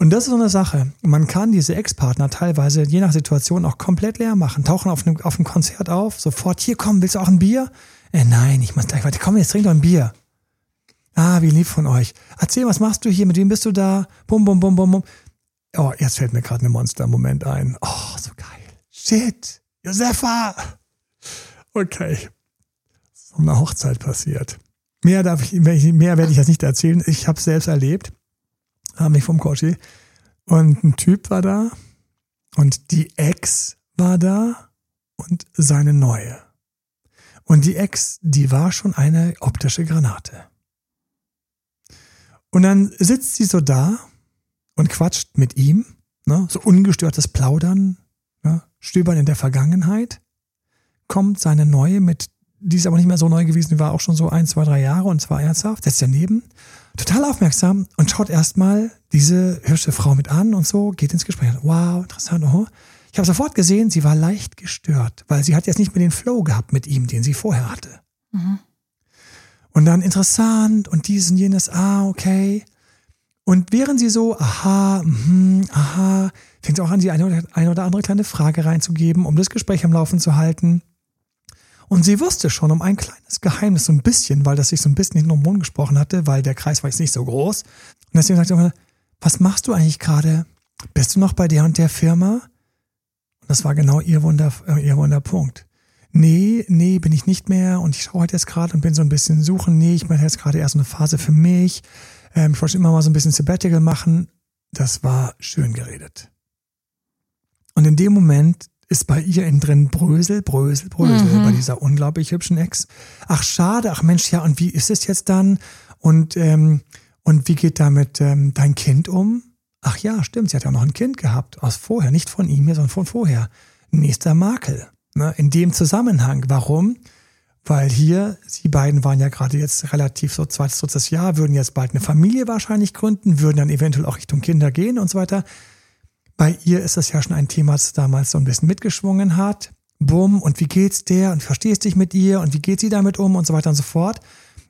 Und das ist so eine Sache. Man kann diese Ex-Partner teilweise je nach Situation auch komplett leer machen. Tauchen auf einem, auf einem Konzert auf, sofort, hier komm, willst du auch ein Bier? Äh, nein, ich muss gleich weiter. Komm, jetzt trink doch ein Bier. Ah, wie lieb von euch. Erzähl, was machst du hier? Mit wem bist du da? Bum, bum, bum, bum, bum. Oh, jetzt fällt mir gerade ein Monster-Moment ein. Oh, so geil. Shit. Josefa. Okay. Um eine Hochzeit passiert. Mehr, darf ich, mehr werde ich jetzt nicht erzählen. Ich habe es selbst erlebt. Habe mich vom Coachy. Und ein Typ war da. Und die Ex war da. Und seine neue. Und die Ex, die war schon eine optische Granate. Und dann sitzt sie so da und quatscht mit ihm, ne, so ungestörtes Plaudern, ne, Stöbern in der Vergangenheit. Kommt seine neue mit, die ist aber nicht mehr so neu gewesen, die war auch schon so ein, zwei, drei Jahre und zwar ernsthaft, setzt daneben, total aufmerksam und schaut erstmal diese hübsche Frau mit an und so, geht ins Gespräch. Wow, interessant, oh. Ich habe sofort gesehen, sie war leicht gestört, weil sie hat jetzt nicht mehr den Flow gehabt mit ihm, den sie vorher hatte. Mhm. Und dann interessant und dies und jenes, ah, okay. Und während sie so, aha, mh, aha, fängt sie auch an, die eine, eine oder andere kleine Frage reinzugeben, um das Gespräch am Laufen zu halten. Und sie wusste schon um ein kleines Geheimnis, so ein bisschen, weil das sich so ein bisschen hinten um Mund gesprochen hatte, weil der Kreis war jetzt nicht so groß. Und deswegen sagt sie, was machst du eigentlich gerade? Bist du noch bei der und der Firma? Und das war genau ihr, Wunder, äh, ihr Wunderpunkt nee, nee, bin ich nicht mehr und ich schaue halt jetzt gerade und bin so ein bisschen suchen, nee, ich meine jetzt gerade erst eine Phase für mich. Ähm, ich wollte immer mal so ein bisschen Sabbatical machen. Das war schön geredet. Und in dem Moment ist bei ihr innen drin Brösel, Brösel, Brösel mhm. bei dieser unglaublich hübschen Ex. Ach schade, ach Mensch, ja, und wie ist es jetzt dann? Und, ähm, und wie geht damit ähm, dein Kind um? Ach ja, stimmt, sie hat ja noch ein Kind gehabt, aus vorher, nicht von ihm, sondern von vorher. Nächster Makel. Ne, in dem Zusammenhang. Warum? Weil hier, sie beiden waren ja gerade jetzt relativ so zweites, drittes Jahr, würden jetzt bald eine Familie wahrscheinlich gründen, würden dann eventuell auch Richtung Kinder gehen und so weiter. Bei ihr ist das ja schon ein Thema, das damals so ein bisschen mitgeschwungen hat. Bumm, und wie geht's der? Und verstehst dich mit ihr? Und wie geht sie damit um? Und so weiter und so fort.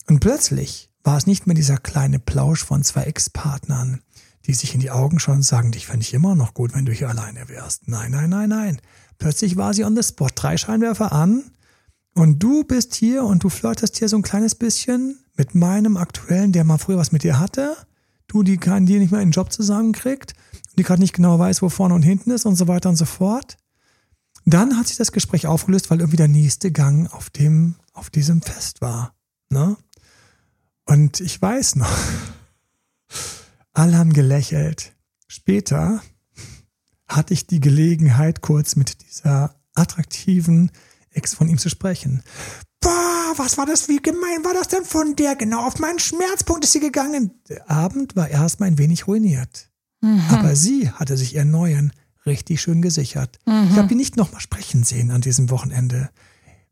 Und plötzlich war es nicht mehr dieser kleine Plausch von zwei Ex-Partnern, die sich in die Augen schauen und sagen, dich fände ich immer noch gut, wenn du hier alleine wärst. Nein, nein, nein, nein. Plötzlich war sie on the spot, drei Scheinwerfer an und du bist hier und du flirtest hier so ein kleines bisschen mit meinem aktuellen, der mal früher was mit dir hatte. Du, die kann dir nicht mehr einen Job zusammenkriegt, die gerade nicht genau weiß, wo vorne und hinten ist und so weiter und so fort. Dann hat sich das Gespräch aufgelöst, weil irgendwie der nächste Gang auf dem, auf diesem Fest war. Ne? Und ich weiß noch, alle haben gelächelt. Später hatte ich die Gelegenheit, kurz mit dieser attraktiven Ex von ihm zu sprechen. Boah, was war das? Wie gemein war das denn von der? Genau auf meinen Schmerzpunkt ist sie gegangen. Der Abend war erstmal ein wenig ruiniert. Mhm. Aber sie hatte sich ihren neuen richtig schön gesichert. Mhm. Ich habe ihn nicht nochmal sprechen sehen an diesem Wochenende.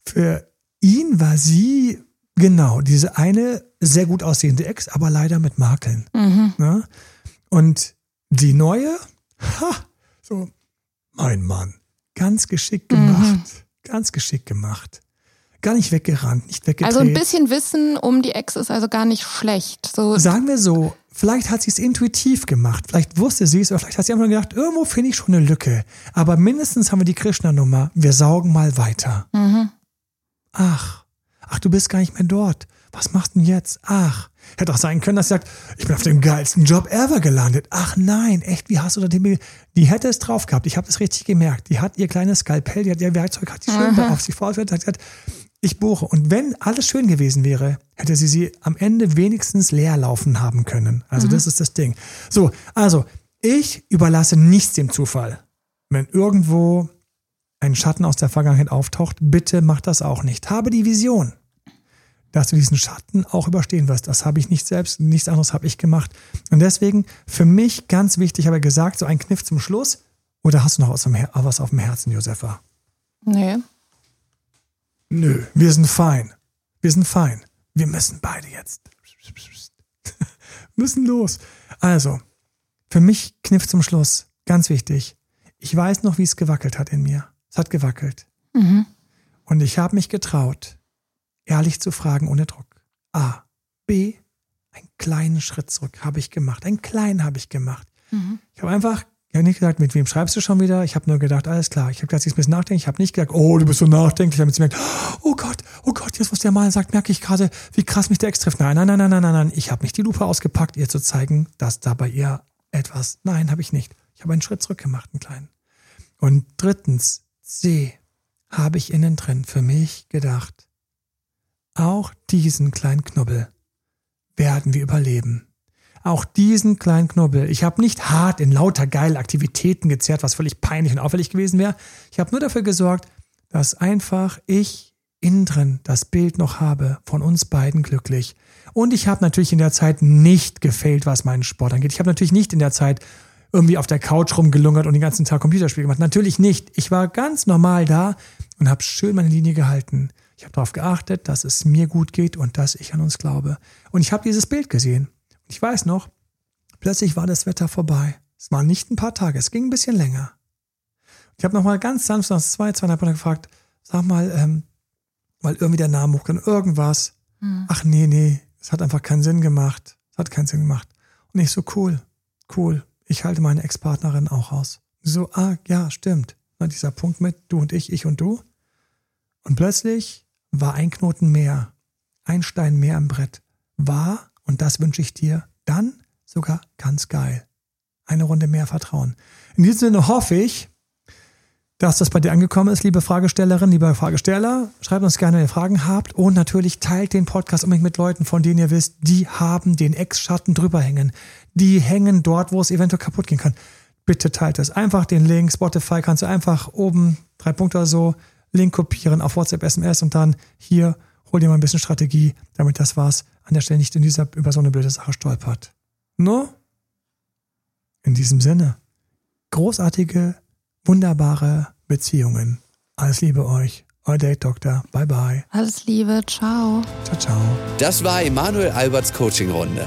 Für ihn war sie genau diese eine sehr gut aussehende Ex, aber leider mit Makeln. Mhm. Ne? Und die neue, ha, so, mein Mann, ganz geschickt gemacht. Mhm. Ganz geschickt gemacht. Gar nicht weggerannt, nicht weggedreht. Also ein bisschen Wissen um die Ex ist also gar nicht schlecht. So Sagen wir so, vielleicht hat sie es intuitiv gemacht. Vielleicht wusste sie es, oder vielleicht hat sie einfach gedacht, irgendwo finde ich schon eine Lücke. Aber mindestens haben wir die Krishna-Nummer. Wir saugen mal weiter. Mhm. Ach, ach, du bist gar nicht mehr dort. Was machst du denn jetzt? Ach, Hätte auch sein können, dass sie sagt, ich bin auf dem geilsten Job ever gelandet. Ach nein, echt, wie hast du da den Die hätte es drauf gehabt. Ich habe das richtig gemerkt. Die hat ihr kleines Skalpell, die hat ihr Werkzeug, hat die schön da auf sich vorgestellt, hat gesagt, ich buche. Und wenn alles schön gewesen wäre, hätte sie sie am Ende wenigstens leer laufen haben können. Also mhm. das ist das Ding. So, also ich überlasse nichts dem Zufall. Wenn irgendwo ein Schatten aus der Vergangenheit auftaucht, bitte mach das auch nicht. Habe die Vision dass du diesen Schatten auch überstehen wirst. Das habe ich nicht selbst, nichts anderes habe ich gemacht. Und deswegen für mich ganz wichtig, habe ich gesagt, so ein Kniff zum Schluss. Oder hast du noch was auf dem Herzen, Josefa? Nee. Nö, wir sind fein. Wir sind fein. Wir müssen beide jetzt. müssen los. Also, für mich Kniff zum Schluss. Ganz wichtig. Ich weiß noch, wie es gewackelt hat in mir. Es hat gewackelt. Mhm. Und ich habe mich getraut, ehrlich zu fragen ohne Druck. A. B. Einen kleinen Schritt zurück habe ich gemacht. Einen kleinen habe ich gemacht. Mhm. Ich habe einfach Ich habe nicht gesagt, mit wem schreibst du schon wieder? Ich habe nur gedacht, alles klar. Ich habe gesagt, ich ein bisschen nachdenken. Ich habe nicht gesagt, oh, du bist so nachdenklich, damit sie merkt, oh Gott, oh Gott, jetzt was der mal sagt, merke ich gerade, wie krass mich der Ex trifft. Nein, nein, nein, nein, nein, nein, nein. Ich habe nicht die Lupe ausgepackt, ihr zu zeigen, dass da bei ihr etwas. Nein, habe ich nicht. Ich habe einen Schritt zurück gemacht, einen kleinen. Und drittens, C, habe ich innen drin für mich gedacht, auch diesen kleinen Knubbel werden wir überleben. Auch diesen kleinen Knubbel. Ich habe nicht hart in lauter geile Aktivitäten gezerrt, was völlig peinlich und auffällig gewesen wäre. Ich habe nur dafür gesorgt, dass einfach ich innen drin das Bild noch habe von uns beiden glücklich. Und ich habe natürlich in der Zeit nicht gefailt, was meinen Sport angeht. Ich habe natürlich nicht in der Zeit irgendwie auf der Couch rumgelungert und den ganzen Tag Computerspiele gemacht. Natürlich nicht. Ich war ganz normal da und habe schön meine Linie gehalten. Ich habe darauf geachtet, dass es mir gut geht und dass ich an uns glaube. Und ich habe dieses Bild gesehen. Ich weiß noch, plötzlich war das Wetter vorbei. Es waren nicht ein paar Tage, es ging ein bisschen länger. Ich habe nochmal ganz sanft nach zwei, zweieinhalb Monaten gefragt, sag mal, ähm, weil irgendwie der Name hochkam, irgendwas. Hm. Ach nee, nee, es hat einfach keinen Sinn gemacht. Es hat keinen Sinn gemacht. Und ich so, cool, cool. Ich halte meine Ex-Partnerin auch aus. So, ah, ja, stimmt. Na, dieser Punkt mit du und ich, ich und du. Und plötzlich war ein Knoten mehr, ein Stein mehr im Brett. War, und das wünsche ich dir, dann sogar ganz geil. Eine Runde mehr Vertrauen. In diesem Sinne hoffe ich, dass das bei dir angekommen ist, liebe Fragestellerin, lieber Fragesteller. Schreibt uns gerne, wenn ihr Fragen habt. Und natürlich teilt den Podcast unbedingt mit Leuten, von denen ihr wisst, die haben den Ex-Schatten drüber hängen. Die hängen dort, wo es eventuell kaputt gehen kann. Bitte teilt es. Einfach den Link. Spotify kannst du einfach oben drei Punkte oder so Link kopieren auf WhatsApp, SMS und dann hier hol dir mal ein bisschen Strategie, damit das was an der Stelle nicht in dieser, über so eine blöde Sache stolpert. No? In diesem Sinne. Großartige wunderbare Beziehungen. Alles Liebe euch. Euer Date Doktor. Bye bye. Alles Liebe. Ciao. Ciao, ciao. Das war Emanuel Alberts Coaching-Runde.